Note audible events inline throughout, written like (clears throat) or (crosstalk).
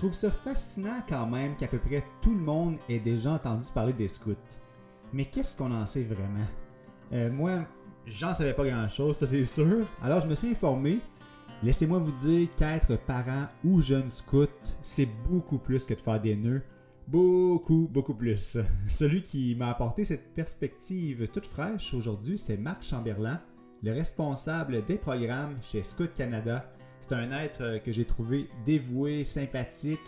Je trouve ça fascinant quand même qu'à peu près tout le monde ait déjà entendu parler des scouts. Mais qu'est-ce qu'on en sait vraiment? Euh, moi, j'en savais pas grand-chose, ça c'est sûr. Alors je me suis informé. Laissez-moi vous dire qu'être parent ou jeune scout, c'est beaucoup plus que de faire des nœuds. Beaucoup, beaucoup plus. Celui qui m'a apporté cette perspective toute fraîche aujourd'hui, c'est Marc Chamberlain, le responsable des programmes chez Scout Canada c'est un être euh, que j'ai trouvé dévoué, sympathique.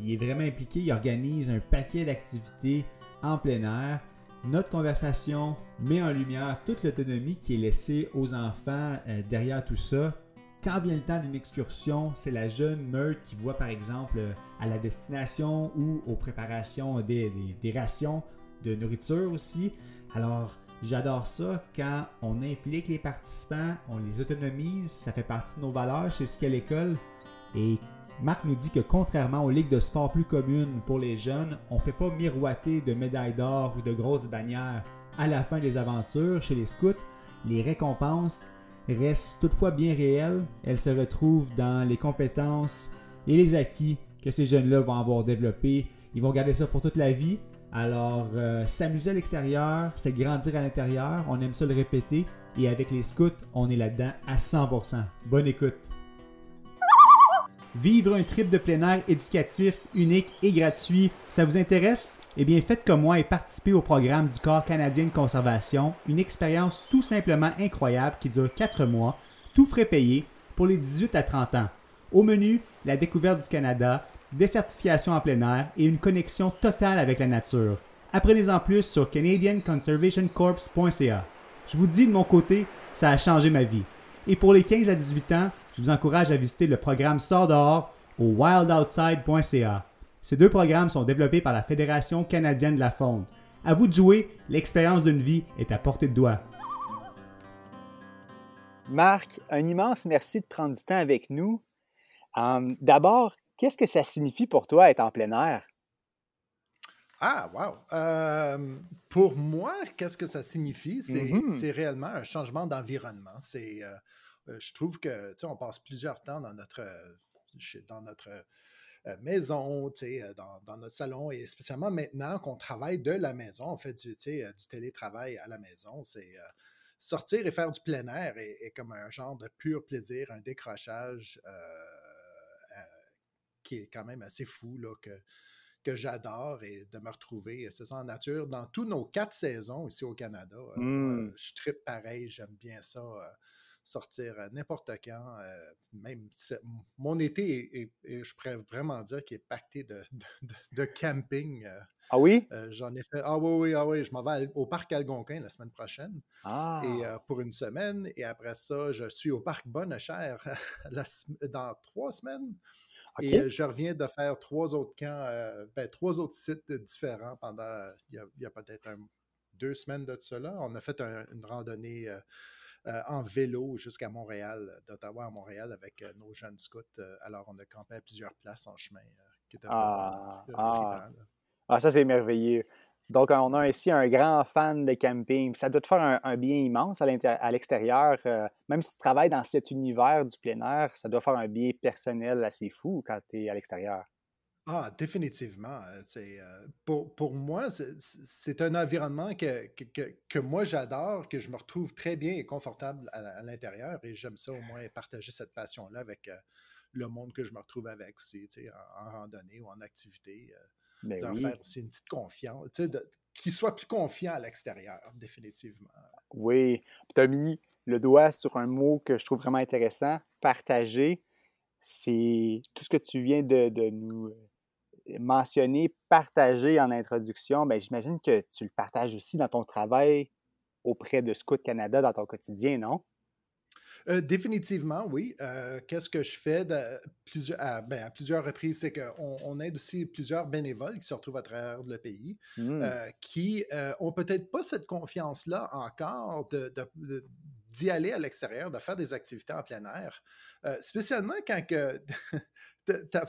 il est vraiment impliqué. Il organise un paquet d'activités en plein air. Notre conversation met en lumière toute l'autonomie qui est laissée aux enfants euh, derrière tout ça. Quand vient le temps d'une excursion, c'est la jeune meute qui voit par exemple euh, à la destination ou aux préparations des rations de nourriture aussi. Alors, J'adore ça quand on implique les participants, on les autonomise, ça fait partie de nos valeurs chez Ski à l'école. Et Marc nous dit que contrairement aux ligues de sport plus communes pour les jeunes, on ne fait pas miroiter de médailles d'or ou de grosses bannières à la fin des aventures chez les scouts. Les récompenses restent toutefois bien réelles. Elles se retrouvent dans les compétences et les acquis que ces jeunes-là vont avoir développés. Ils vont garder ça pour toute la vie alors, euh, s'amuser à l'extérieur, c'est grandir à l'intérieur. On aime ça le répéter. Et avec les scouts, on est là-dedans à 100%. Bonne écoute. Vivre un trip de plein air éducatif, unique et gratuit, ça vous intéresse? Eh bien, faites comme moi et participez au programme du Corps canadien de conservation, une expérience tout simplement incroyable qui dure 4 mois, tout frais payé, pour les 18 à 30 ans. Au menu, la découverte du Canada, des certifications en plein air et une connexion totale avec la nature. Apprenez-en plus sur canadianconservationcorps.ca. Je vous dis de mon côté, ça a changé ma vie. Et pour les 15 à 18 ans, je vous encourage à visiter le programme Sort dehors au wildoutside.ca. Ces deux programmes sont développés par la Fédération canadienne de la faune. À vous de jouer, l'expérience d'une vie est à portée de doigt. Marc, un immense merci de prendre du temps avec nous. Euh, d'abord, Qu'est-ce que ça signifie pour toi être en plein air? Ah, wow! pour moi, qu'est-ce que ça signifie? Mm-hmm. C'est réellement un changement d'environnement. C'est, euh, euh, je trouve que, tu sais, on passe plusieurs temps dans notre, dans notre euh, maison, dans, dans, notre salon, et spécialement maintenant qu'on travaille de la maison, on fait du, du télétravail à la maison, c'est sortir et faire du plein air est, comme un genre de pur plaisir, un décrochage qui est quand même assez fou, là, que, que j'adore et de me retrouver, c'est ça, en nature, dans tous nos quatre saisons ici au Canada. Euh, mmh. je tripe pareil, j'aime bien ça, euh, sortir n'importe quand. Euh, même mon été, est, je pourrais vraiment dire qu'il est pacté de, de, camping. ah oui? J'en ai fait. Ah oui, oui, ah oui, je m'en vais au parc Algonquin la semaine prochaine. Ah. Et pour une semaine. Et après ça, je suis au parc Bonnecher (laughs) dans trois semaines. Et je reviens de faire trois autres camps, ben, trois autres sites différents pendant, il y a, peut-être deux semaines de cela. On a fait une randonnée en vélo jusqu'à Montréal, d'Ottawa à Montréal avec nos jeunes scouts. alors, on a campé à plusieurs places en chemin qui était ah, ah. ah, ça c'est merveilleux. Donc, on a ici un grand fan de camping. Ça doit te faire un, bien immense à l'extérieur. Euh, même si tu travailles dans cet univers du plein air, ça doit faire un bien personnel assez fou quand tu es à l'extérieur. Ah, définitivement. Euh, euh, pour, moi, c'est un environnement que, que, moi j'adore, que je me retrouve très bien et confortable à, l'intérieur et j'aime ça au moins partager cette passion-là avec le monde que je me retrouve avec aussi, en randonnée ou en activité. Ben d'en faire aussi une petite confiance, qu'il soit plus confiant à l'extérieur, définitivement. Oui. tu as mis le doigt sur un mot que je trouve vraiment intéressant, partager. C'est tout ce que tu viens de, nous euh, mentionner, partager en introduction. Ben, J'imagine que tu le partages aussi dans ton travail auprès de Scout Canada dans ton quotidien, non? Euh, définitivement, oui. Euh, qu'est-ce que je fais de, plusieurs, à, ben, à, plusieurs reprises? C'est qu'on on aide aussi plusieurs bénévoles qui se retrouvent à travers le pays, mmh. euh, qui ont peut-être pas cette confiance-là encore de, d'y aller à l'extérieur, de faire des activités en plein air. spécialement quand que (laughs)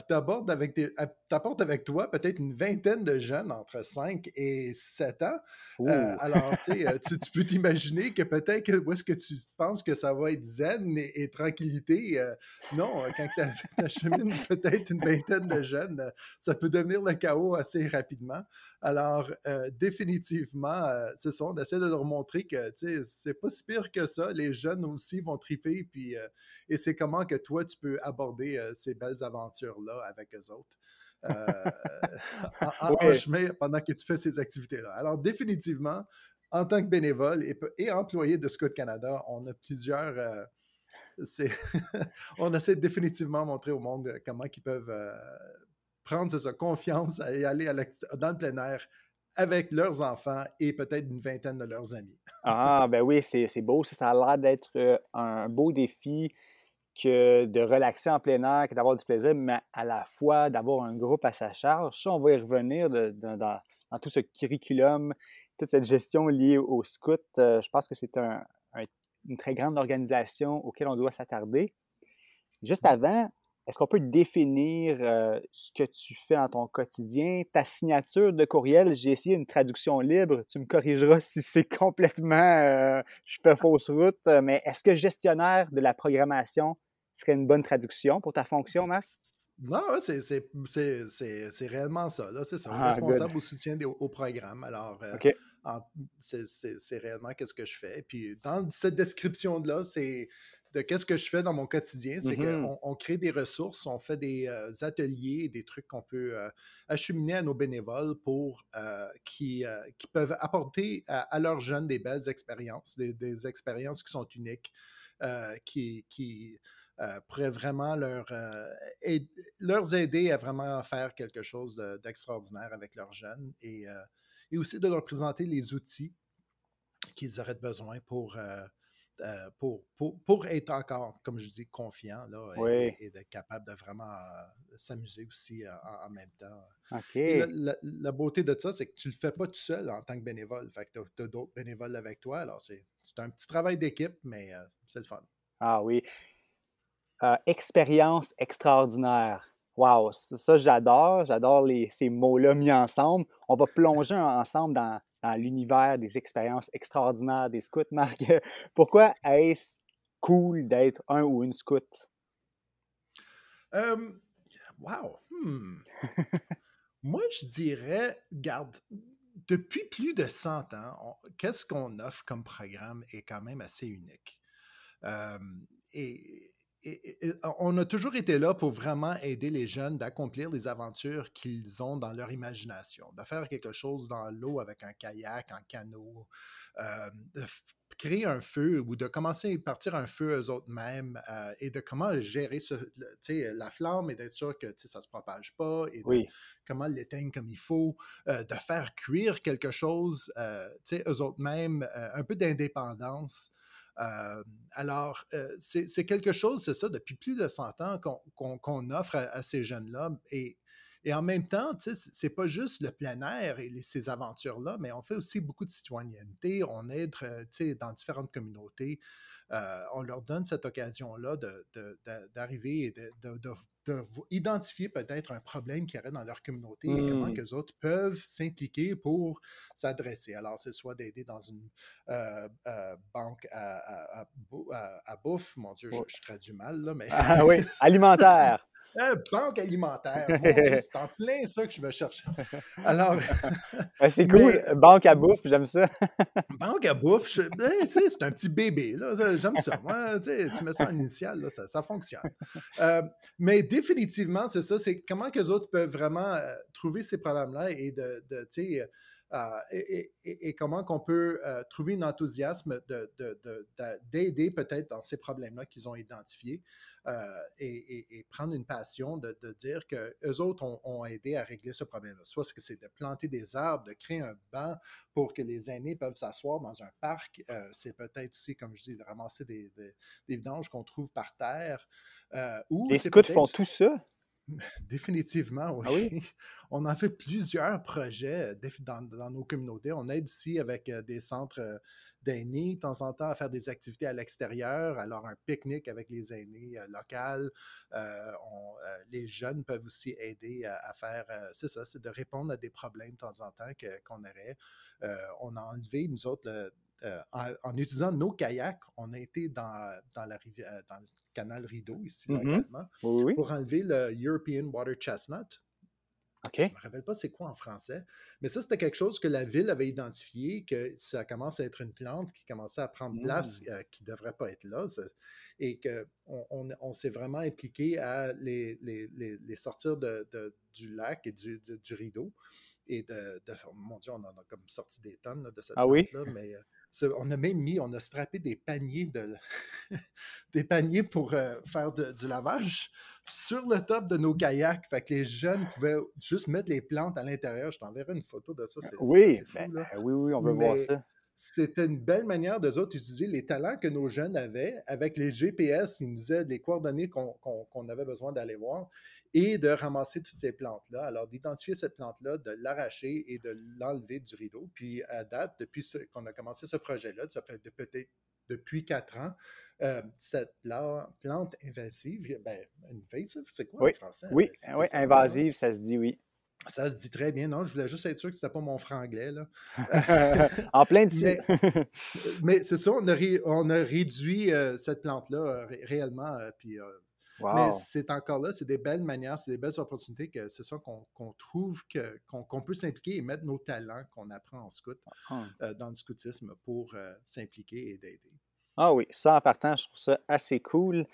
t'apportes avec, avec toi peut-être une vingtaine de jeunes entre 5 et 7 ans. Euh, (laughs) alors, euh, tu, tu peux t'imaginer que peut-être où est-ce que tu penses que ça va être zen et, tranquillité. Euh, non, quand tu (laughs) achemines peut-être une vingtaine de jeunes, ça peut devenir le chaos assez rapidement. Alors, définitivement, c'est ça, on essaie de leur montrer que c'est pas si pire que ça. Les jeunes aussi vont triper, puis, et c'est comment que toi, tu peux aborder ces belles aventures là avec eux autres. Euh, (laughs) en, chemin pendant que tu fais ces activités-là. Alors, définitivement, en tant que bénévole et, employé de Scout Canada, on a plusieurs. Euh, (laughs) on essaie définitivement de montrer au monde euh, comment ils peuvent prendre sa confiance et aller dans le plein air avec leurs enfants et peut-être une vingtaine de leurs amis. (laughs) ah, ben oui, c'est beau. Ça, ça a l'air d'être un beau défi que de relaxer en plein air, que d'avoir du plaisir, mais à la fois d'avoir un groupe à sa charge. Ça, on va y revenir dans, tout ce curriculum, toute cette gestion liée au scout. Euh, je pense que c'est une très grande organisation auquel on doit s'attarder. Juste avant, est-ce qu'on peut définir euh, ce que tu fais dans ton quotidien? Ta signature de courriel, j'ai essayé une traduction libre. Tu me corrigeras si c'est complètement euh, je fais fausse route, mais est-ce que gestionnaire de la programmation serait une bonne traduction pour ta fonction, Max? Non, c'est réellement ça. C'est ça. Ah, responsable au soutien au programme. Alors, euh, c'est réellement qu'est-ce que je fais. Puis, dans cette description-là, c'est de qu'est-ce que je fais dans mon quotidien, c'est mm-hmm. qu'on crée des ressources, on fait des euh, ateliers, des trucs qu'on peut euh, acheminer à nos bénévoles pour euh, qui, qui, peuvent apporter à, leurs jeunes des belles expériences, des, expériences qui sont uniques, qui, qui pourraient vraiment leur, aider, leur aider à vraiment faire quelque chose d'extraordinaire avec leurs jeunes et, et aussi de leur présenter les outils qu'ils auraient besoin pour euh, pour, pour, être encore, comme je dis, confiant là, et, d'être capable de vraiment euh, s'amuser aussi euh, en, même temps. La, beauté de ça, c'est que tu ne le fais pas tout seul en tant que bénévole. Fait que tu as, d'autres bénévoles avec toi. Alors, c'est un petit travail d'équipe, mais c'est le fun. Ah oui. expérience extraordinaire. Wow, ça, j'adore. J'adore ces mots-là mis ensemble. On va plonger ensemble dans, dans l'univers des expériences extraordinaires des scouts, (laughs) Marc. Pourquoi est-ce cool d'être un ou une scout? wow! Hmm. (laughs) Moi, je dirais, garde, depuis plus de 100 ans, qu'est-ce qu'on offre comme programme est quand même assez unique. et on a toujours été là pour vraiment aider les jeunes d'accomplir les aventures qu'ils ont dans leur imagination, de faire quelque chose dans l'eau avec un kayak, un canot, euh, de créer un feu ou de commencer à partir un feu eux autres mêmes euh, et de comment gérer la flamme et d'être sûr que ça ne se propage pas et de, comment l'éteindre comme il faut, euh, de faire cuire quelque chose, eux autres mêmes, un peu d'indépendance alors, c'est quelque chose, c'est ça, depuis plus de 100 ans qu'on offre à, ces jeunes-là. Et, et, en même temps, c'est pas juste le plein air et ces aventures-là, mais on fait aussi beaucoup de citoyenneté. On aide dans différentes communautés. on leur donne cette occasion-là d'arriver et de, d'identifier peut-être un problème qu'il y aurait dans leur communauté et comment mmh. que les autres peuvent s'impliquer pour s'adresser. Alors, c'est soit d'aider dans une euh, euh, banque à, bouffe, mon Dieu, je, traduis mal, là, mais... Ah oui, (laughs) alimentaire. Banque alimentaire. (laughs) c'est en plein ça que je me cherche. Alors. (laughs) c'est cool. banque à bouffe, j'aime ça. (laughs) banque à bouffe, ben, c'est un petit bébé. J'aime ça. tu mets ça en initial, ça, fonctionne. Euh, mais définitivement, c'est ça. C'est comment que les autres peuvent vraiment euh, trouver ces problèmes-là et de, et, comment qu'on peut trouver un enthousiasme d'aider peut-être dans ces problèmes-là qu'ils ont identifiés. Euh, et, prendre une passion de, dire que eux autres ont, aidé à régler ce problème-là. Soit que c'est de planter des arbres, de créer un banc pour que les aînés peuvent s'asseoir dans un parc. Euh, c'est peut-être aussi, comme je dis, de ramasser des, des, vidanges qu'on trouve par terre. Euh, les scouts font tout ça? (laughs) Définitivement, ah oui? (laughs) On a fait plusieurs projets dans, dans, nos communautés. On aide aussi avec des centres d'aînés de temps en temps à faire des activités à l'extérieur, alors un pique-nique avec les aînés euh, locaux. Euh, euh, les jeunes peuvent aussi aider à, faire, c'est ça, c'est de répondre à des problèmes de temps en temps qu'on aurait. on a enlevé, nous autres, en, utilisant nos kayaks, on a été dans, dans la rivière, dans le canal Rideau, ici, mm pour enlever le European Water Chestnut. Je ne me rappelle pas c'est quoi en français, mais ça, c'était quelque chose que la ville avait identifié, que ça commence à être une plante qui commençait à prendre place, mmh. euh, qui ne devrait pas être là, et qu'on on, s'est vraiment impliqué à les, les, sortir de, du lac et du, du, rideau. Et de, mon Dieu, on en a comme sorti des tonnes de cette ah plante-là, mais euh, on a même mis, on a strappé des paniers de (laughs) des paniers pour euh, faire du lavage sur le top de nos kayaks. Fait que les jeunes pouvaient juste mettre les plantes à l'intérieur. Je t'enverrai une photo de ça. Oui, ben, oui, oui, on veut voir ça. C'était une belle manière d'eux autres d'utiliser les talents que nos jeunes avaient avec les GPS. Ils nous disaient les coordonnées qu'on avait besoin d'aller voir et de ramasser toutes ces plantes-là. Alors, d'identifier cette plante-là, de l'arracher et de l'enlever du rideau. Puis, à date, depuis qu'on a commencé ce projet-là, ça fait peut-être depuis quatre ans, euh, cette plante invasive, ben, invasive, c'est quoi en français? Oui, oui invasive, ça se dit oui. Ça se dit très bien. Non, je voulais juste être sûr que ce n'était pas mon franglais. Là. (laughs) en plein dessus. mais, (laughs) mais c'est ça, on a, on a réduit euh, cette plante-là euh, réellement. puis, Mais c'est encore là, c'est des belles manières, c'est des belles opportunités que c'est ça qu'on trouve qu'on peut s'impliquer et mettre nos talents qu'on apprend en scout ah. dans le scoutisme pour s'impliquer et d'aider. Ah oui, ça en partant, je trouve ça assez cool.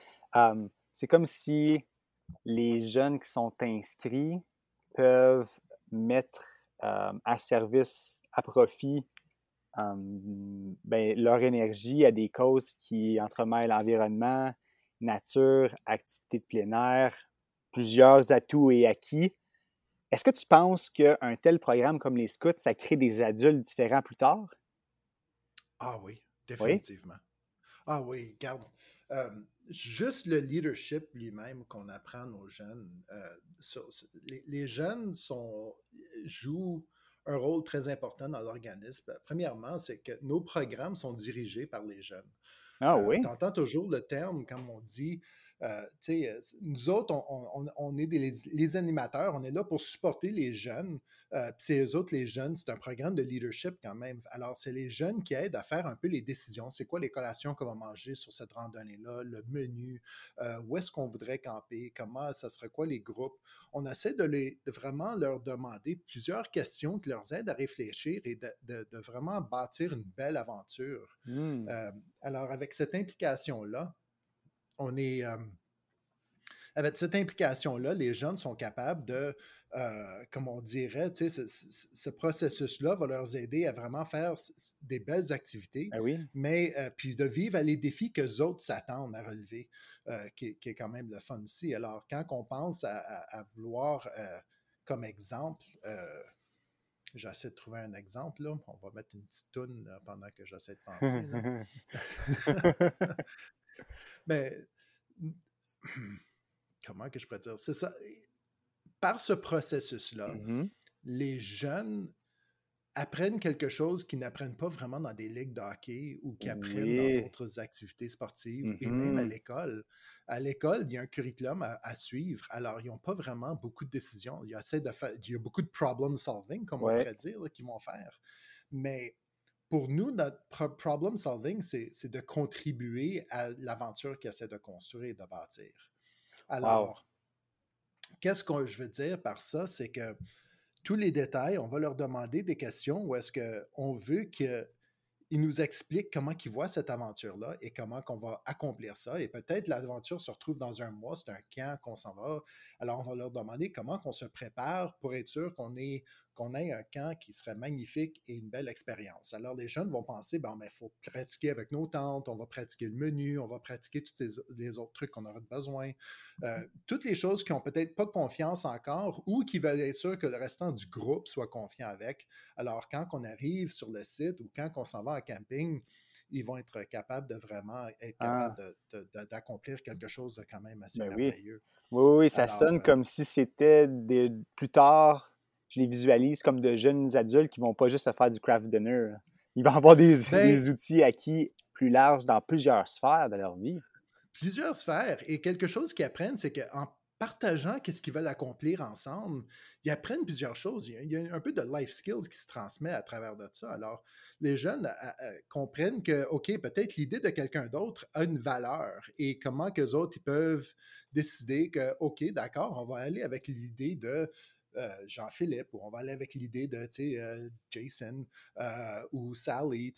c'est comme si les jeunes qui sont inscrits peuvent mettre à service, à profit, ben, leur énergie à des causes qui entremêlent l'environnement, nature, activités de plein air, plusieurs atouts et acquis. Est-ce que tu penses qu'un tel programme comme les scouts, ça crée des adultes différents plus tard? Ah oui, définitivement. Ah oui, garde. Juste le leadership lui-même qu'on apprend aux jeunes. Euh, les, jeunes sont, jouent un rôle très important dans l'organisme. Premièrement, c'est que nos programmes sont dirigés par les jeunes. Ah euh, oui? tu entends toujours le terme, comme on dit, euh, euh, nous autres, on, est des, les, animateurs, on est là pour supporter les jeunes. Euh, c'est eux autres, les jeunes, c'est un programme de leadership quand même. Alors, c'est les jeunes qui aident à faire un peu les décisions. C'est quoi les collations qu'on va manger sur cette randonnée-là, le menu, où est-ce qu'on voudrait camper, comment, ça serait quoi les groupes? On essaie de, les, vraiment leur demander plusieurs questions qui leur aident à réfléchir et de, vraiment bâtir une belle aventure. Mmh. alors, avec cette implication-là, on est. avec cette implication-là, les jeunes sont capables de, comme on dirait, ce, ce processus-là va leur aider à vraiment faire des belles activités, ben oui. mais puis de vivre à les défis que les autres s'attendent à relever, qui, est quand même le fun aussi. Alors, quand on pense à, vouloir, comme exemple, J'essaie de trouver un exemple. Là. On va mettre une petite toune pendant que j'essaie de penser. (laughs) (laughs) Mais (clears throat) comment que je pourrais dire? C'est ça. Par ce processus-là, mmh les jeunes apprennent quelque chose qu'ils n'apprennent pas vraiment dans des ligues de hockey ou qu'ils apprennent dans d'autres activités sportives et même à mmh l'école. À l'école, il y a un curriculum à, suivre. Alors, ils n'ont pas vraiment beaucoup de décisions. Il y a, de il y a beaucoup de problem solving, comme on pourrait dire, qu'ils vont faire. Mais pour nous, notre problem solving, c'est de contribuer à l'aventure qu'ils essaie de construire et de bâtir. Alors, qu'est-ce que je veux dire par ça? C'est que tous les détails, on va leur demander des questions où est-ce qu'on veut que ils nous expliquent comment ils voient cette aventure-là et comment qu'on va accomplir ça. Et peut-être l'aventure se retrouve dans un mois, c'est un camp qu'on s'en va. Alors, on va leur demander comment qu'on se prépare pour être sûr qu'on est qu'on ait un camp qui serait magnifique et une belle expérience. Alors, les jeunes vont penser, bon, mais il faut pratiquer avec nos tentes, on va pratiquer le menu, on va pratiquer tous les, autres trucs qu'on aura besoin. Euh, toutes les choses qui n'ont peut-être pas confiance encore ou qui veulent être sûr que le restant du groupe soit confiant avec. Alors, quand on arrive sur le site ou quand on s'en va en camping, ils vont être capables de vraiment être ah. capables d'accomplir quelque chose de quand même assez ben merveilleux. Oui, oui, ça sonne euh comme si c'était plus tard, je les visualise comme de jeunes adultes qui vont pas juste se faire du craft dinner. Ils vont avoir des, ben des outils acquis plus larges dans plusieurs sphères de leur vie. Plusieurs sphères. Et quelque chose qu'ils apprennent, c'est qu'en partageant qu'est-ce qu'ils veulent accomplir ensemble, ils apprennent plusieurs choses. Il y, a, un peu de life skills qui se transmet à travers de ça. Alors, les jeunes comprennent que, OK, peut-être l'idée de quelqu'un d'autre a une valeur et comment que les autres ils peuvent décider que, OK, d'accord, on va aller avec l'idée de euh, Jean-Philippe, ou on va aller avec l'idée de euh, Jason euh, ou Sally,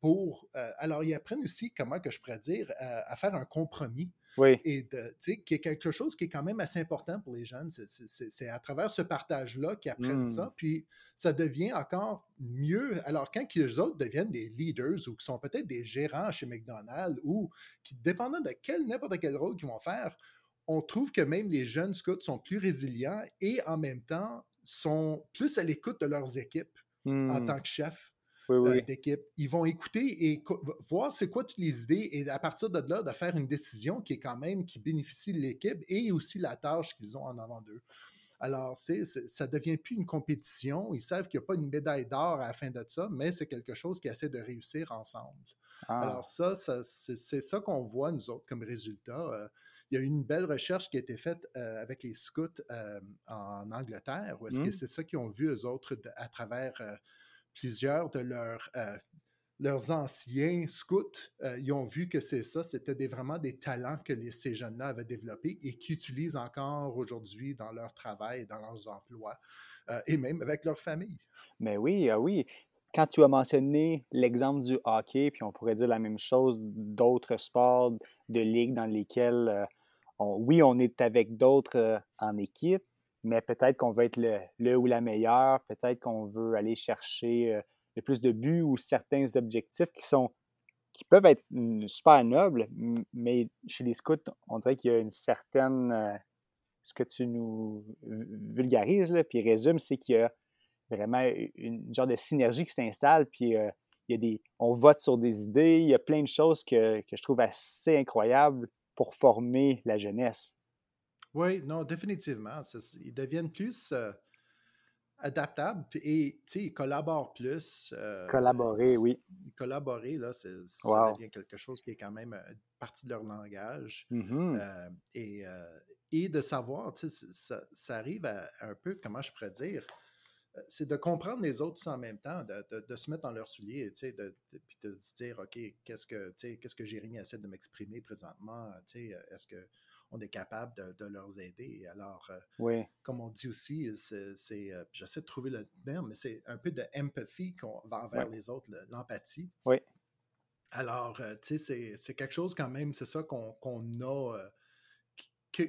pour. alors, ils apprennent aussi, comment que je pourrais dire, à faire un compromis. Oui. Et de, qui est quelque chose qui est quand même assez important pour les jeunes. C'est à travers ce partage-là qu'ils apprennent ça. Mmh. Puis ça devient encore mieux. Alors, quand les autres deviennent des leaders ou qui sont peut-être des gérants chez McDonald's ou qui, dépendant de quel n'importe quel rôle qu'ils vont faire, on trouve que même les jeunes scouts sont plus résilients et en même temps sont plus à l'écoute de leurs équipes en mmh. tant que chef euh, d'équipe. Ils vont écouter et voir c'est quoi toutes les idées et à partir de là, de faire une décision qui est quand même qui bénéficie de l'équipe et aussi la tâche qu'ils ont en avant d'eux. Alors, c'est, ça ne devient plus une compétition. Ils savent qu'il n'y a pas une médaille d'or à la fin de ça, mais c'est quelque chose qui essaie de réussir ensemble. Alors, ah. ça, c'est, ça qu'on voit, nous autres, comme résultat. Il y a eu une belle recherche qui a été faite euh, avec les scouts euh, en Angleterre, où est-ce que mmh. c'est ça qu'ils ont vu, eux autres, à travers euh, plusieurs de leurs, leurs anciens scouts. ils ont vu que c'est ça, c'était des, vraiment des talents que les, ces jeunes-là avaient développés et qu'ils utilisent encore aujourd'hui dans leur travail, dans leurs emplois et même avec leur famille. Mais oui, ah oui quand tu as mentionné l'exemple du hockey, puis on pourrait dire la même chose d'autres sports, de ligues dans lesquelles oui, on est avec d'autres euh, en équipe, mais peut-être qu'on veut être le, ou la meilleure, peut-être qu'on veut aller chercher euh, le plus de buts ou certains objectifs qui sont qui peuvent être super nobles, mais chez les scouts, on dirait qu'il y a une certaine euh, ce que tu nous vulgarises, là, puis résume, c'est qu'il y a vraiment une genre de synergie qui s'installe, puis y a des, on vote sur des idées, il y a plein de choses que je trouve assez incroyables pour former la jeunesse. Oui, non, définitivement. ils deviennent plus euh, adaptables et ils collaborent plus. Euh, collaborer, oui. Collaborer, là, ça devient quelque chose qui est quand même euh, partie de leur langage. Mm-hmm. et, et, de savoir, ça, ça arrive à un peu, comment je pourrais dire, c'est de comprendre les autres en même temps, de, se mettre dans leurs souliers, tu sais, de, puis de se dire, OK, qu'est-ce que, qu'est-ce que Jérémy essaie de m'exprimer présentement, tu sais, est-ce qu'on est capable de, leur aider? Alors, oui. comme on dit aussi, c'est, j'essaie de trouver le terme, mais c'est un peu de empathy qu'on va envers les autres, l'empathie. Oui. Alors, tu sais, c'est, quelque chose quand même, c'est ça qu'on, a,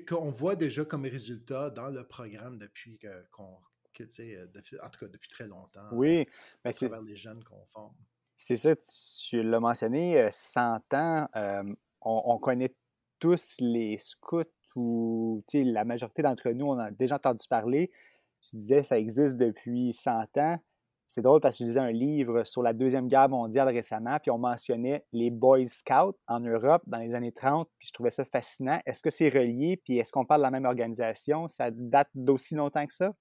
qu'on voit déjà comme résultat dans le programme depuis qu'on euh, en tout cas depuis très longtemps. Oui, mais c'est les jeunes qu'on forme. C'est ça, tu l'as mentionné, 100 euh, ans, on, connaît tous les scouts ou la majorité d'entre nous, on a déjà entendu parler. Tu disais, ça existe depuis 100 ans. C'est drôle parce que je lisais un livre sur la Deuxième Guerre mondiale récemment, puis on mentionnait les Boy Scouts en Europe dans les années 30, puis je trouvais ça fascinant. Est-ce que c'est relié, puis est-ce qu'on parle de la même organisation? Ça date d'aussi longtemps que ça?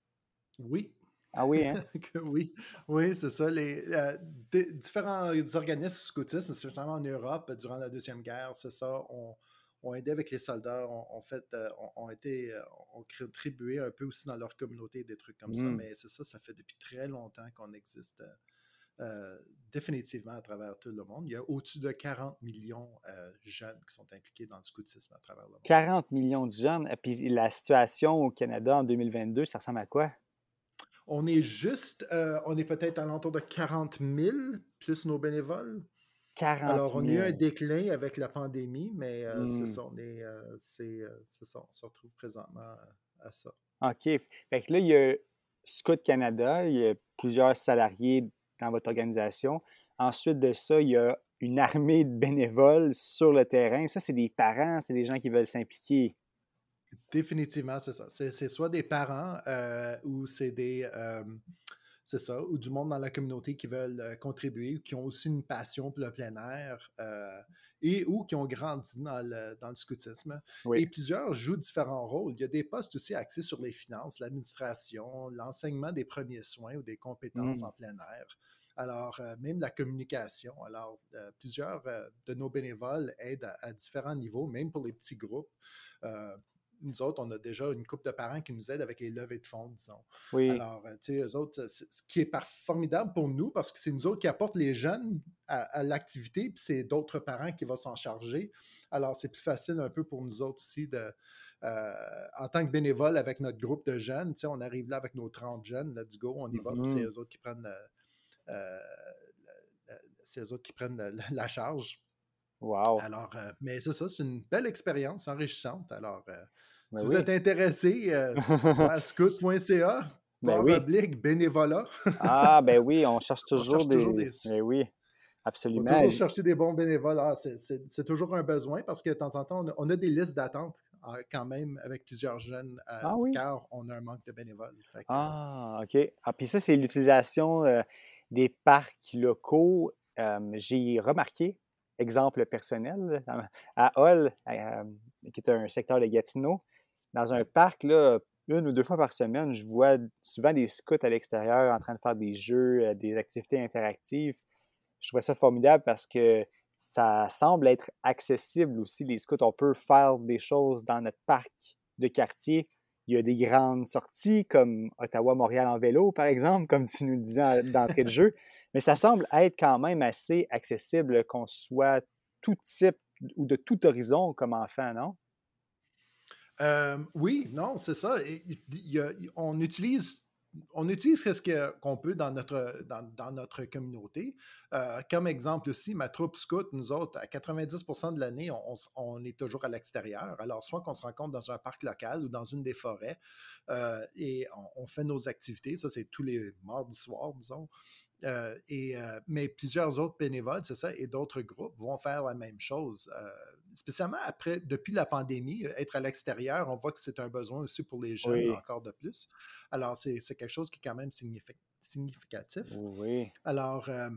Oui. Ah oui, hein? (laughs) oui, oui c'est ça. Les euh, différents organismes scoutisme, spécialement en Europe, durant la Deuxième Guerre, c'est ça, ont, ont, aidé avec les soldats, ont, fait, euh, été, euh, un peu aussi dans leur communauté, des trucs comme ça. Mmh. Mais c'est ça, ça fait depuis très longtemps qu'on existe. définitivement à travers tout le monde. Il y a au-dessus de 40 millions de jeunes qui sont impliqués dans le scoutisme à travers le monde. 40 millions de jeunes. Et puis la situation au Canada en 2022, ça ressemble à quoi? On est juste, euh, on est peut-être à l'entour de 40 000 plus nos bénévoles. 40 000. Alors, on a eu un déclin avec la pandémie, mais euh, c'est hmm. ça, on est, euh, c'est, ça, on se retrouve présentement à ça. OK. Fait que là, il y a Scout Canada, il y a plusieurs salariés dans votre organisation. Ensuite de ça, il y a une armée de bénévoles sur le terrain. Ça, c'est des parents, c'est des gens qui veulent s'impliquer. Définitivement, c'est ça. C'est soit des parents euh, ou c'est des. Euh, c'est ça, ou du monde dans la communauté qui veulent euh, contribuer, ou qui ont aussi une passion pour le plein air, et ou qui ont grandi dans le, dans le scoutisme. Et plusieurs jouent différents rôles. Il y a des postes aussi axés sur les finances, l'administration, l'enseignement des premiers soins ou des compétences mmh. en plein air. Alors, même la communication. Alors, plusieurs de nos bénévoles aident à, différents niveaux, même pour les petits groupes nous autres, on a déjà une couple de parents qui nous aident avec les levées de fonds, disons. Oui. Alors, euh, tu sais, eux autres, ce qui est formidable pour nous, parce que c'est nous autres qui apportent les jeunes à, l'activité, puis c'est d'autres parents qui vont s'en charger. Alors, c'est plus facile un peu pour nous autres aussi de. Euh, en tant que bénévole avec notre groupe de jeunes, tu sais, on arrive là avec nos 30 jeunes, let's go, on y va, puis c'est mm-hmm. eux autres qui prennent, euh, autres qui prennent la, charge. Wow. Alors, mais c'est ça, c'est une belle expérience enrichissante. Alors, ben si vous êtes intéressé, euh, (laughs) à scout.ca, ben oui. bénévolat. ah, ben oui, on (laughs) cherche toujours, des... Mais ben oui, absolument. On toujours chercher des bons bénévoles. Ah, c'est toujours un besoin parce que de temps en temps, on a, des listes d'attente ah, quand même avec plusieurs jeunes, euh, ah, oui? car on a un manque de bénévoles. ah, OK. Ah, puis ça, c'est l'utilisation euh, des parcs locaux. J'ai remarqué, exemple personnel, à Hall, qui est un secteur de Gatineau, dans un parc, là, une ou deux fois par semaine, je vois souvent des scouts à l'extérieur en train de faire des jeux, euh, des activités interactives. Je trouve ça formidable parce que ça semble être accessible aussi, les scouts. On peut faire des choses dans notre parc de quartier. Il y a des grandes sorties comme Ottawa-Montréal en vélo, par exemple, comme tu nous disais d'entrée de jeu. (laughs) Mais ça semble être quand même assez accessible qu'on soit tout type ou de tout horizon comme enfant, non? oui, non, c'est ça. on utilise on utilise ce qu'on peut dans notre, communauté. Euh, comme exemple aussi, ma troupe scout, nous autres, à 90% de l'année, on, est toujours à l'extérieur. Alors, soit qu'on se rencontre dans un parc local ou dans une des forêts euh, et on, fait nos activités. Ça, c'est tous les mardis soirs, disons. Euh, et, mais plusieurs autres bénévoles, c'est ça, et d'autres groupes vont faire la même chose spécialement après, depuis la pandémie, euh, être à l'extérieur, on voit que c'est un besoin aussi pour les jeunes encore de plus. Alors, c'est quelque chose qui est quand même significatif. Oui. Alors, euh,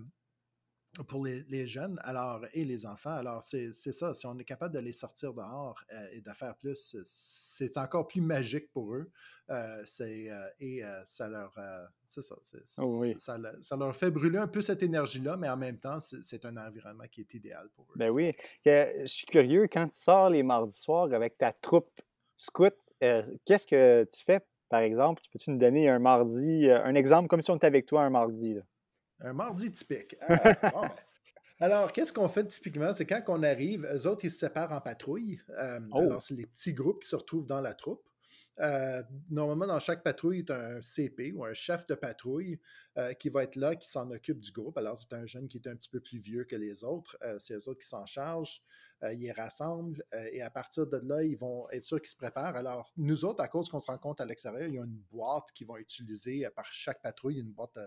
pour les, jeunes alors, et les enfants. Alors, c'est ça. Si on est capable de les sortir dehors euh, et de faire plus, c'est encore plus magique pour eux. Euh, euh, et ça leur. c'est ça, oh ça, leur fait brûler un peu cette énergie-là, mais en même temps, c'est un environnement qui est idéal pour eux. Ben oui. Je suis curieux, quand tu sors les mardis soirs avec ta troupe scout, qu'est-ce que tu fais, par exemple? Peux-tu nous donner un mardi, un exemple comme si on était avec toi un mardi? Un mardi typique. Ah, ben. (laughs) Alors, qu'est-ce qu'on fait typiquement? C'est quand on arrive, eux autres, ils se séparent en patrouille. Euh, oh! Alors, c'est les petits groupes qui se retrouvent dans la troupe. Euh, normalement, dans chaque patrouille, il y a un CP ou un chef de patrouille euh, qui va être là, qui s'en occupe du groupe. Alors, c'est un jeune qui est un petit peu plus vieux que les autres. c'est eux autres qui s'en chargent. ils les rassemblent et à partir de là, ils vont être sûrs qu'ils se préparent. Alors, nous autres, à cause qu'on se rend compte à l'extérieur, il y a une boîte qu'ils vont utiliser par chaque patrouille, une boîte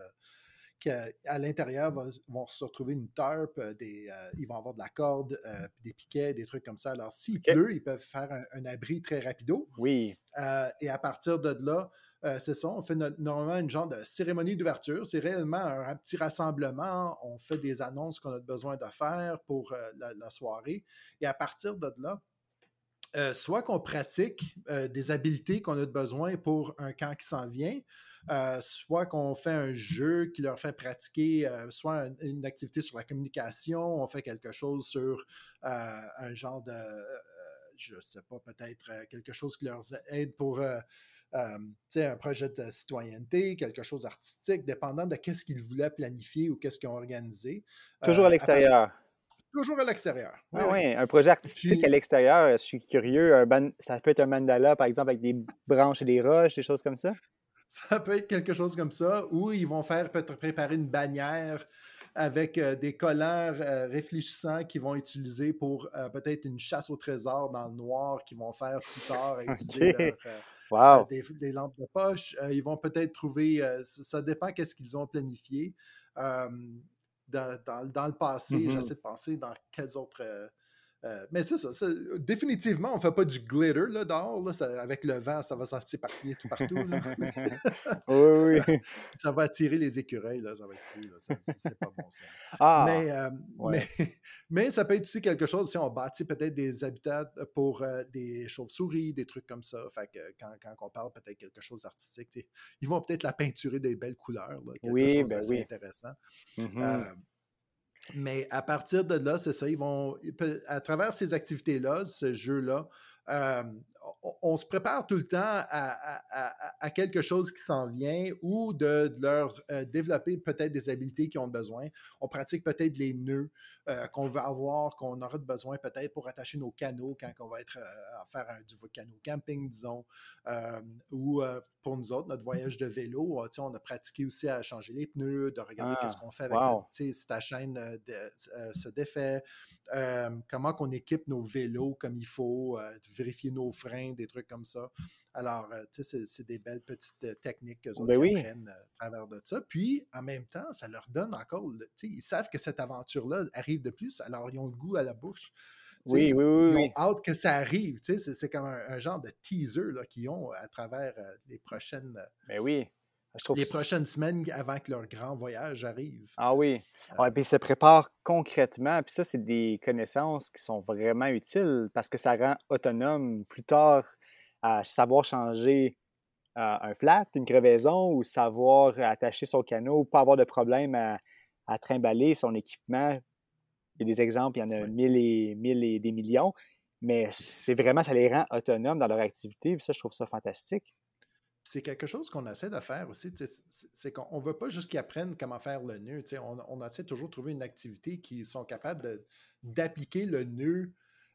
à l'intérieur vont se retrouver une tarp, euh, des, euh, ils vont avoir de la corde, euh, des piquets, des trucs comme ça. Alors, s'il pleut, ils peuvent faire un, abri très rapido. Oui. et à partir de là, c'est ça, on fait normalement une genre de cérémonie d'ouverture. C'est réellement un, petit rassemblement. On fait des annonces qu'on a besoin de faire pour la, soirée. Et à partir de là, soit qu'on pratique des habiletés qu'on a besoin pour un camp qui s'en vient, euh, soit qu'on fait un jeu qui leur fait pratiquer, euh, soit une, activité sur la communication, on fait quelque chose sur euh, un genre de, je sais pas, peut-être quelque chose qui leur aide pour un projet de citoyenneté, quelque chose artistique, dépendant de qu'est-ce qu'ils voulaient planifier ou qu'est-ce qu'ils ont organisé. Toujours à l'extérieur. Toujours à l'extérieur. Oui, oui, un projet artistique à l'extérieur, je suis curieux. ça peut être un mandala, par exemple, avec des branches et des roches, des choses comme ça? Ça peut être quelque chose comme ça, ou ils vont faire peut-être préparer une bannière avec euh, des collants euh, réfléchissants qu'ils vont utiliser pour euh, peut-être une chasse au trésor dans le noir qu'ils vont faire plus tard. (laughs) des, lampes de poche. ils vont peut-être trouver, ça dépend qu'est-ce qu'ils ont planifié. Dans, le passé, mm-hmm. j'essaie de penser dans quels autres euh, mais c'est ça, Définitivement, on ne fait pas du glitter là, dehors. avec le vent, ça va sortir partout. tout partout. (laughs) oui, oui. (laughs) ça va attirer les écureuils. Là, ça va être fou. C'est pas bon ça. Ah, euh, mais, (laughs) mais, ça peut être aussi quelque chose. Si on bâtit peut-être des habitats pour euh, des chauves-souris, des trucs comme ça. Fait que quand, quand on parle peut-être quelque chose d'artistique, ils vont peut-être la peinturer des belles couleurs. quelque oui, chose ben oui. intéressant. Mm-hmm. Mais à partir de là, c'est ça, ils vont, à travers ces activités-là, ce jeu-là, euh, on, se prépare tout le temps à, quelque chose qui s'en vient ou de, leur euh, développer peut-être des habiletés qu'ils ont besoin. On pratique peut-être les nœuds euh, qu'on va avoir, qu'on aura besoin peut-être pour attacher nos canaux quand on va être euh, à faire un, du canot camping, disons, ou pour nous autres, notre voyage de vélo, on a pratiqué aussi à changer les pneus, de regarder qu'est-ce ah, qu'on fait avec si ta chaîne se défait, comment qu'on équipe nos vélos comme il faut, vérifier nos freins des trucs comme ça. Alors, euh, tu sais, c'est des belles petites euh, techniques que ben oui. apprennent euh, à travers de ça. Puis, en même temps, ça leur donne encore, tu sais, ils savent que cette aventure-là arrive de plus, alors ils ont le goût à la bouche. oui, oui, oui. Ils ont hâte que ça arrive. Tu sais, c'est comme un, genre de teaser qu'ils ont à travers les prochaines. Mais les prochaines semaines avant que leur grand voyage arrive. Ah oui. Ouais, puis ils se préparent concrètement. Puis ça, c'est des connaissances qui sont vraiment utiles parce que ça rend autonome plus tard à savoir changer euh, un flat, une crevaison, ou savoir attacher son canot, ou pas avoir de problème à, trimballer son équipement. Il y a des exemples, il y en a mille et, mille et des millions, mais c'est vraiment, ça les rend autonomes dans leur activité, puis ça, je trouve ça fantastique. C'est quelque chose qu'on essaie de faire aussi, c'est qu'on ne veut pas juste qu'ils apprennent comment faire le nœud. On, on essaie toujours de trouver une activité qui sont capables d'appliquer le nœud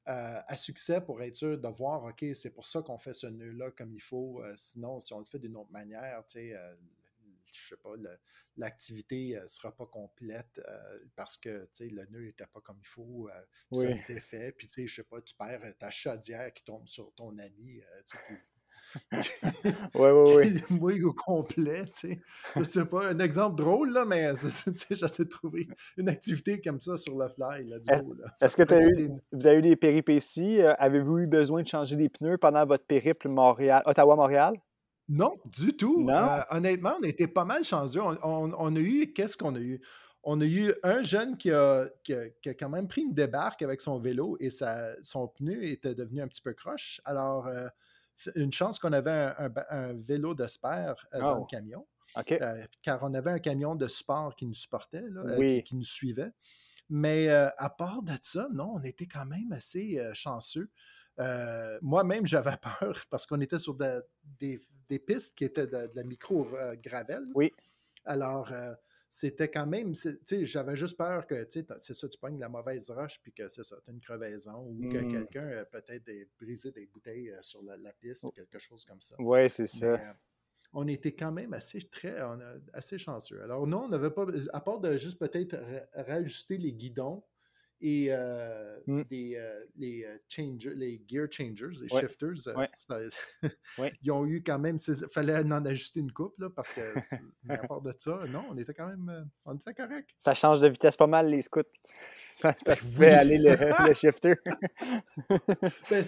euh, à succès pour être sûr de voir, OK, c'est pour ça qu'on fait ce nœud-là comme il faut. Euh, sinon, si on le fait d'une autre manière, euh, je sais pas, l'activité ne sera pas complète parce que le nœud n'était pas comme il faut, ça se défait, puis je sais pas, tu perds ta chaudière qui tombe sur ton ami, oui, oui, oui. Moi, au complet, tu sais. Je sais pas, un exemple drôle, là, mais (laughs) j'essaie de trouver une activité comme ça sur le fly, là, Est-ce que eu, vous avez eu des péripéties? Euh, avez-vous eu besoin de changer des pneus pendant votre périple Montréal, Ottawa-Montréal? Non, du tout. Euh, honnêtement, on a été pas mal chanceux. On, a eu, qu'est-ce qu'on a eu? On a eu un jeune qui a, qui a, quand même pris une débarque avec son vélo et sa, son pneu était devenu un petit peu croche. Alors, euh, une chance qu'on avait un, vélo de spare euh, dans le oh. camion. Euh, car on avait un camion de sport qui nous supportait, euh, qui, nous suivait. Mais à part de ça, non, on était quand même assez chanceux. Moi-même, j'avais (laughs) peur parce qu'on était sur des, pistes qui étaient de, de la micro-gravel. Oui. Alors, c'était quand même, tu sais, j'avais juste peur que, tu sais, c'est ça, tu pognes la mauvaise roche, puis que c'est ça, tu as une crevaison, ou que mmh. quelqu'un a peut-être brisé des bouteilles euh, sur la, piste, ou quelque chose comme ça. Oui, c'est ça. Euh, on était quand même assez, très, assez chanceux. Alors, non, on n'avait pas, à part de juste peut-être rajuster les guidons, et euh, mmh. des, euh, les, changers, les gear changers, les shifters, (laughs) ils ont eu quand même, il fallait en ajuster une coupe, là, parce que, à part de ça, non, on était quand même, on était correct. Ça change de vitesse pas mal, les scouts. Ça, ça se fait aller (laughs) le, shifter. Ben,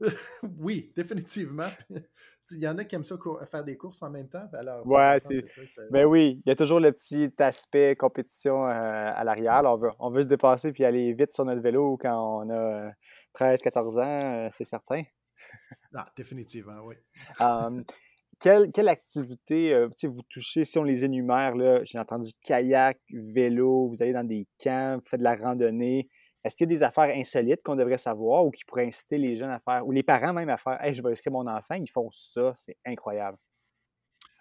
(laughs) oui, définitivement. (laughs) Il y en a qui aiment ça faire des courses en même temps. Ben alors, ouais, c'est. Ben oui, il y a toujours le petit aspect compétition euh, à l'arrière. On veut, on veut se dépasser puis aller vite sur notre vélo quand on a 13-14 ans, euh, c'est certain. Ah, définitivement, oui. Quelle, quelle, activité euh, vous touchez si on les énumère? J'ai entendu kayak, vélo, vous allez dans des camps, vous faites de la randonnée. Est-ce qu'il y a des affaires insolites qu'on devrait savoir ou qui pourraient inciter les jeunes à faire, ou les parents même à faire Hey, je vais inscrire mon enfant, ils font ça, c'est incroyable.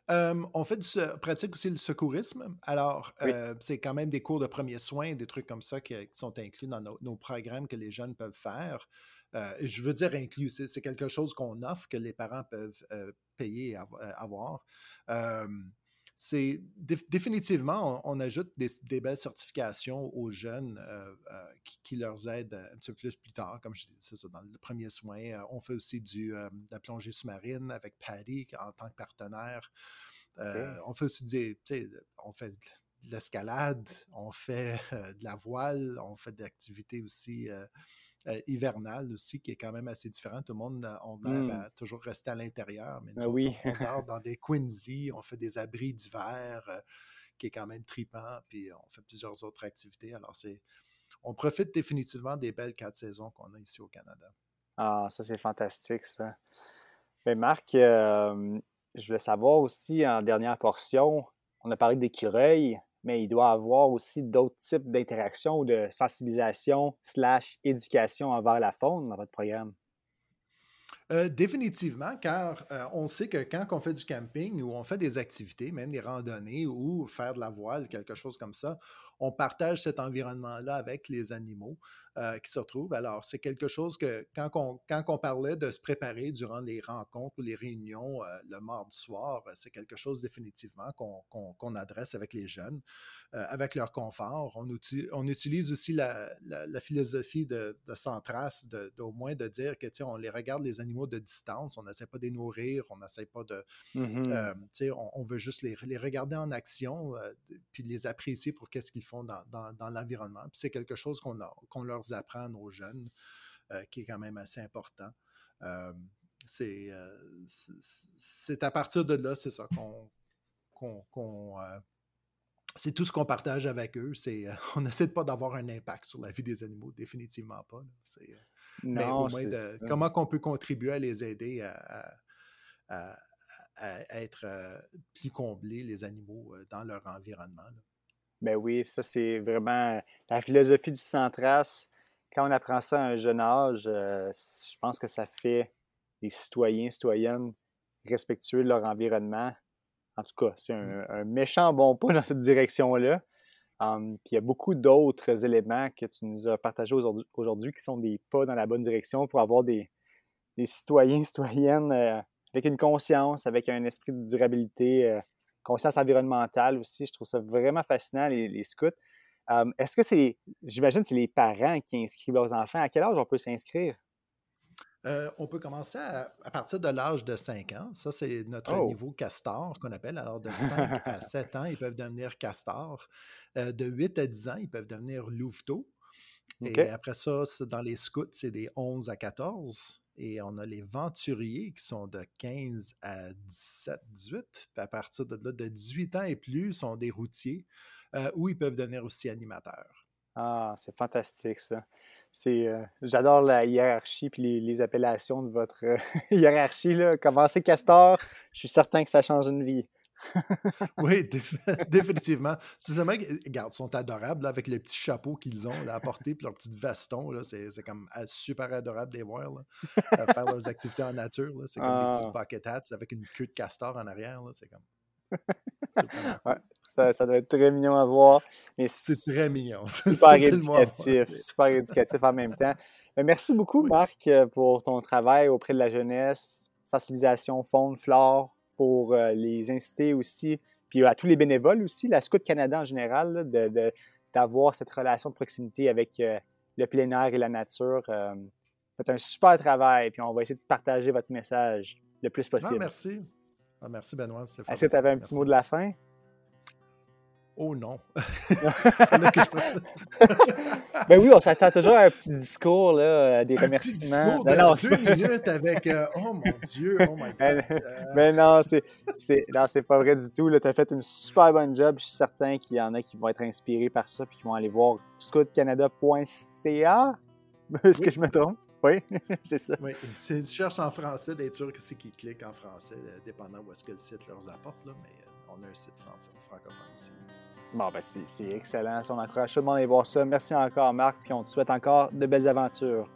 on fait du, pratique aussi le secourisme. Alors, euh, c'est quand même des cours de premiers soins, des trucs comme ça qui, sont inclus dans nos, programmes que les jeunes peuvent faire. Euh, je veux dire inclus, c'est quelque chose qu'on offre que les parents peuvent euh, payer et avoir c'est définitivement, on, ajoute des, belles certifications aux jeunes euh, euh, qui, leur aident un petit peu plus plus tard, comme je dis, c'est ça, dans le premier soin. Euh, on fait aussi du, de la plongée sous-marine avec Patty en tant que partenaire. On fait aussi des, on fait de l'escalade, on fait (laughs) de la voile, on fait des activités aussi euh, hivernale aussi, qui est quand même assez différent. Tout le monde, euh, on va mmh. toujours rester à l'intérieur, mais ben oui. on, (laughs) dort dans des Quincy, on fait des abris d'hiver, euh, qui est quand même tripant, puis on fait plusieurs autres activités. Alors, c'est, on profite définitivement des belles quatre saisons qu'on a ici au Canada. Ah, ça, c'est fantastique, ça. Mais Marc, je voulais savoir aussi, en dernière portion, on a parlé d'écureuils mais il doit avoir aussi d'autres types d'interactions ou de sensibilisation slash éducation envers la faune dans votre programme? Euh, définitivement, car euh, on sait que quand on fait du camping ou on fait des activités, même des randonnées ou faire de la voile, quelque chose comme ça, on partage cet environnement-là avec les animaux euh, qui se retrouvent. Alors, c'est quelque chose que quand on, quand on parlait de se préparer durant les rencontres ou les réunions euh, le mardi soir, euh, c'est quelque chose définitivement qu'on adresse avec les jeunes, avec leur confort. On, on utilise aussi la, philosophie de, de Centras, de, au moins de dire que on les regarde les animaux de distance, on n'essaie pas de les nourrir, on n'essaie pas de... On, on, veut juste les, les regarder en action, puis les apprécier pour qu'est-ce qu'ils font dans, l'environnement. Puis c'est quelque chose qu'on qu'on leur apprend nos jeunes, euh, qui est quand même assez important. Euh, euh, c'est à partir de là, c'est ça, qu'on c'est tout ce qu'on partage avec eux. C'est, (laughs) on n'essaie pas d'avoir un impact sur la vie des animaux, définitivement pas. mais au moins de, comment on peut contribuer à les aider à, à, être plus comblés, les animaux, dans leur environnement. Ben oui, ça, c'est vraiment la philosophie du centras. Quand on apprend ça à un jeune âge, euh, je pense que ça fait des citoyens, citoyennes respectueux de leur environnement. En tout cas, c'est mmh. un, méchant bon pas dans cette direction-là. puis il y a beaucoup d'autres éléments que tu nous as partagés aujourd'hui qui sont des pas dans la bonne direction pour avoir des, citoyens, citoyennes euh, avec une conscience, avec un esprit de durabilité euh, conscience environnementale aussi. Je trouve ça vraiment fascinant, les, scouts. Est-ce que c'est, j'imagine, c'est les parents qui inscrivent leurs enfants. À quel âge on peut s'inscrire? Euh, on peut commencer à, partir de l'âge de 5 ans. Ça, c'est notre oh! niveau castor qu'on appelle. Alors, de (laughs) 5 à 7 ans, ils peuvent devenir castor. Euh, de 8 à 10 ans, ils peuvent devenir louveteaux. Et après ça, dans les scouts, c'est des 11 à 14. Et on a les venturiers qui sont de 15 à 17, 18. Puis à partir de là, de 18 ans et plus, sont des routiers euh, où ils peuvent devenir aussi animateurs. Ah, c'est fantastique ça. C'est, euh, j'adore la hiérarchie puis les, appellations de votre euh, (laughs) hiérarchie. Là. Commencer castor, je suis certain que ça change une vie. Oui, (laughs) définitivement. Si jamais, regarde, ils sont adorables avec les petits chapeaux qu'ils ont là, à porter puis leurs petits vestons. C'est comme ah, super adorable de les voir. faire leurs activités en nature. C'est comme des petits ah. bucket hats avec une queue de castor en arrière. C'est comme. ça, doit être très mignon à voir. C'est très mignon. (laughs) Super éducatif. super éducatif en même temps. merci beaucoup, Marc, euh, pour ton travail auprès de la jeunesse, sensibilisation, faune, flore, pour euh, les inciter aussi, puis à tous les bénévoles aussi, la Scout Canada en général, d'avoir cette relation de proximité avec euh, le plein air et la nature. Euh, faites un super travail, puis on va essayer de partager votre message le plus ah, possible. merci. Ah, merci, Benoît. Est-ce que tu avais un petit mot de la fin? Oh non. (laughs) (laughs) (laughs) ben oui, on s'attend toujours à un petit discours, là, des remerciements. Petit discours de deux minutes avec euh, Oh mon Dieu, oh my ben, God. Mais non, c'est, non, c'est pas vrai du tout. Tu as fait une super bonne job. Je suis certain qu'il y en a qui vont être inspirés par ça et qui vont aller voir scoutcanada.ca. Est-ce que je me trompe? Oui, c'est ça. Oui, si tu cherches en français, d'être sûr que c'est qui clique en français, euh, dépendant où est-ce que le site leur apporte, là, mais euh, on a un site français, francophone aussi. Bon, ben c'est excellent. On encourage tout le monde à aller voir ça. Merci encore, Marc, puis on te souhaite encore de belles aventures.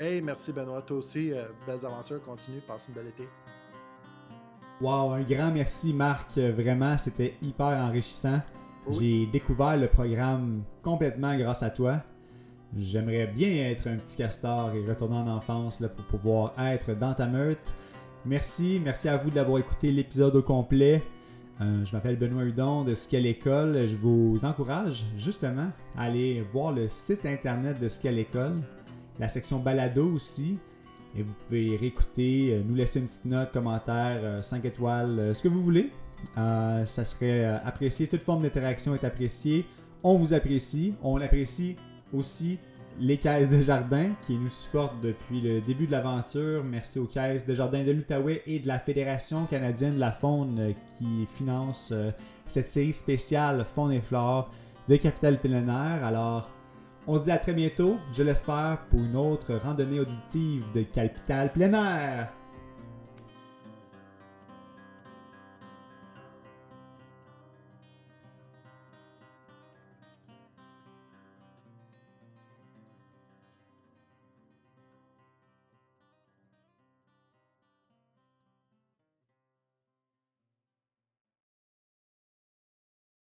Hey, merci Benoît. Toi aussi, euh, belles aventures. Continue. Passe une belle été. Wow, un grand merci, Marc. Vraiment, c'était hyper enrichissant. J'ai découvert le programme complètement grâce à toi. J'aimerais bien être un petit castor et retourner en enfance là, pour pouvoir être dans ta meute. Merci, merci à vous d'avoir écouté l'épisode au complet. Euh, je m'appelle Benoît Hudon de Ski à l'école. Je vous encourage justement à aller voir le site internet de Ski à l'école, la section balado aussi. Et vous pouvez réécouter, euh, nous laisser une petite note, commentaire, 5 étoiles, ce que vous voulez. ça serait apprécié. Toute forme d'interaction est appréciée. On vous apprécie. On apprécie aussi les Caisses des Jardins qui nous supportent depuis le début de l'aventure. Merci aux Caisses des Jardins de l'Outaouais et de la Fédération canadienne de la faune euh, qui finance euh, cette série spéciale Faune et Flore de Capital plein Alors, on se dit à très bientôt, je l'espère, pour une autre randonnée auditive de Capital plein.